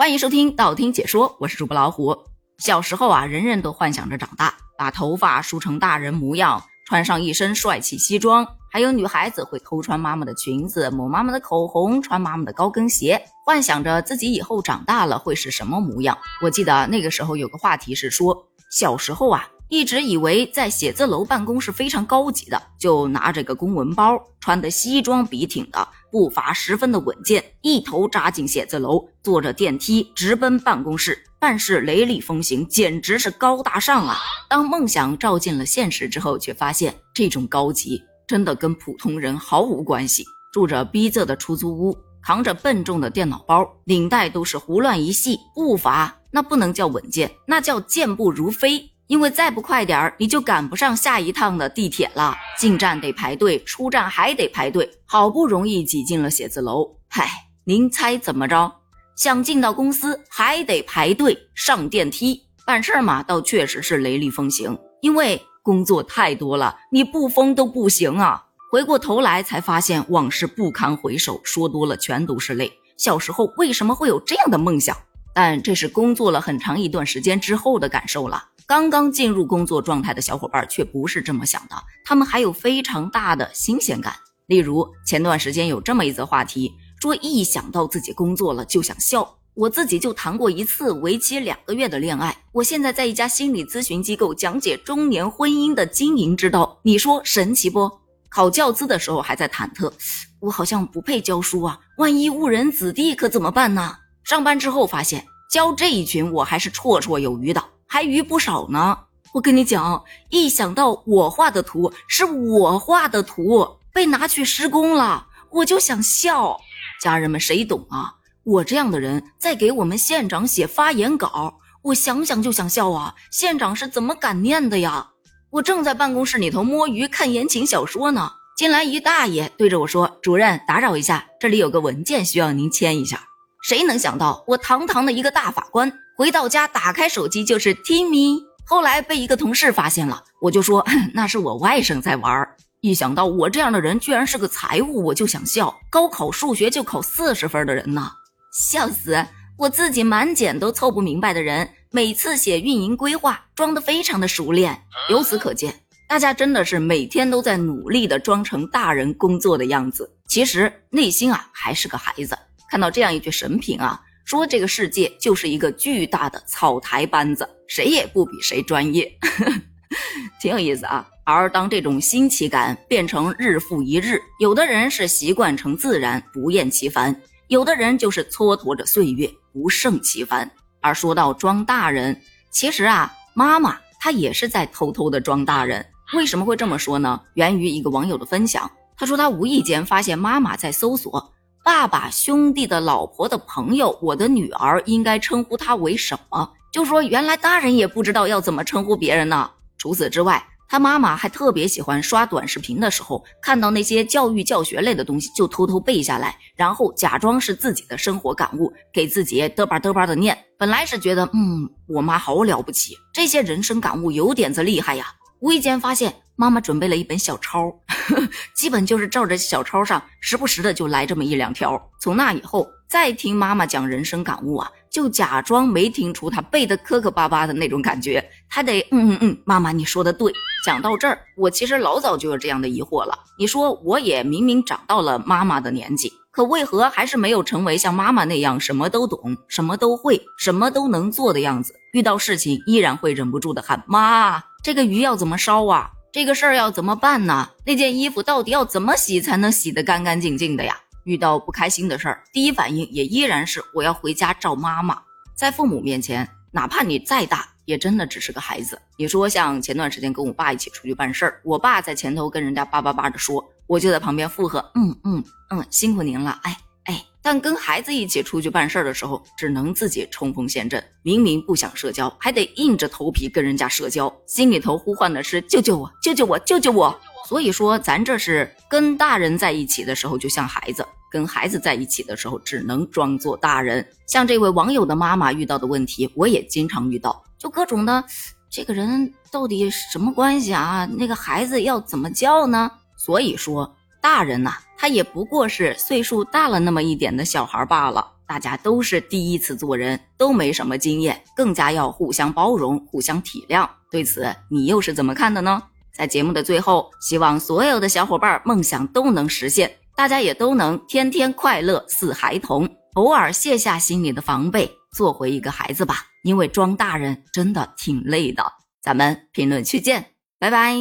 欢迎收听道听解说，我是主播老虎。小时候啊，人人都幻想着长大，把头发梳成大人模样，穿上一身帅气西装。还有女孩子会偷穿妈妈的裙子，抹妈妈的口红，穿妈妈的高跟鞋，幻想着自己以后长大了会是什么模样。我记得那个时候有个话题是说，小时候啊。一直以为在写字楼办公是非常高级的，就拿着个公文包，穿的西装笔挺的，步伐十分的稳健，一头扎进写字楼，坐着电梯直奔办公室，办事雷厉风行，简直是高大上啊！当梦想照进了现实之后，却发现这种高级真的跟普通人毫无关系。住着逼仄的出租屋，扛着笨重的电脑包，领带都是胡乱一系，步伐那不能叫稳健，那叫健步如飞。因为再不快点儿，你就赶不上下一趟的地铁了。进站得排队，出站还得排队，好不容易挤进了写字楼。嗨，您猜怎么着？想进到公司还得排队上电梯办事嘛？倒确实是雷厉风行，因为工作太多了，你不疯都不行啊。回过头来才发现往事不堪回首，说多了全都是泪。小时候为什么会有这样的梦想？但这是工作了很长一段时间之后的感受了。刚刚进入工作状态的小伙伴却不是这么想的，他们还有非常大的新鲜感。例如前段时间有这么一则话题，说一想到自己工作了就想笑。我自己就谈过一次为期两个月的恋爱，我现在在一家心理咨询机构讲解中年婚姻的经营之道，你说神奇不？考教资的时候还在忐忑，我好像不配教书啊，万一误人子弟可怎么办呢？上班之后发现教这一群我还是绰绰有余的。还余不少呢。我跟你讲，一想到我画的图是我画的图被拿去施工了，我就想笑。家人们谁懂啊？我这样的人在给我们县长写发言稿，我想想就想笑啊。县长是怎么敢念的呀？我正在办公室里头摸鱼看言情小说呢，进来一大爷对着我说：“主任，打扰一下，这里有个文件需要您签一下。”谁能想到我堂堂的一个大法官？回到家，打开手机就是 Timmy。后来被一个同事发现了，我就说那是我外甥在玩。一想到我这样的人居然是个财务，我就想笑。高考数学就考四十分的人呢，笑死！我自己满减都凑不明白的人，每次写运营规划装得非常的熟练。由此可见，大家真的是每天都在努力的装成大人工作的样子，其实内心啊还是个孩子。看到这样一句神评啊。说这个世界就是一个巨大的草台班子，谁也不比谁专业，挺有意思啊。而当这种新奇感变成日复一日，有的人是习惯成自然，不厌其烦；有的人就是蹉跎着岁月，不胜其烦。而说到装大人，其实啊，妈妈她也是在偷偷的装大人。为什么会这么说呢？源于一个网友的分享，他说他无意间发现妈妈在搜索。爸爸兄弟的老婆的朋友，我的女儿应该称呼他为什么？就说原来大人也不知道要怎么称呼别人呢。除此之外，他妈妈还特别喜欢刷短视频的时候，看到那些教育教学类的东西，就偷偷背下来，然后假装是自己的生活感悟，给自己嘚吧嘚吧的念。本来是觉得，嗯，我妈好了不起，这些人生感悟有点子厉害呀。无意间发现。妈妈准备了一本小抄，基本就是照着小抄上，时不时的就来这么一两条。从那以后，再听妈妈讲人生感悟啊，就假装没听出她背的磕磕巴巴的那种感觉，她得嗯嗯嗯，妈妈你说的对。讲到这儿，我其实老早就有这样的疑惑了。你说我也明明长到了妈妈的年纪，可为何还是没有成为像妈妈那样什么都懂、什么都会、什么都能做的样子？遇到事情依然会忍不住的喊妈，这个鱼要怎么烧啊？这个事儿要怎么办呢？那件衣服到底要怎么洗才能洗得干干净净的呀？遇到不开心的事儿，第一反应也依然是我要回家找妈妈。在父母面前，哪怕你再大，也真的只是个孩子。你说像前段时间跟我爸一起出去办事儿，我爸在前头跟人家叭叭叭的说，我就在旁边附和，嗯嗯嗯，辛苦您了，哎。但跟孩子一起出去办事儿的时候，只能自己冲锋陷阵。明明不想社交，还得硬着头皮跟人家社交，心里头呼唤的是救救我，救救我，救救我。所以说，咱这是跟大人在一起的时候就像孩子，跟孩子在一起的时候只能装作大人。像这位网友的妈妈遇到的问题，我也经常遇到，就各种的，这个人到底什么关系啊？那个孩子要怎么叫呢？所以说。大人呐，他也不过是岁数大了那么一点的小孩罢了。大家都是第一次做人，都没什么经验，更加要互相包容、互相体谅。对此，你又是怎么看的呢？在节目的最后，希望所有的小伙伴梦想都能实现，大家也都能天天快乐似孩童，偶尔卸下心里的防备，做回一个孩子吧。因为装大人真的挺累的。咱们评论区见，拜拜。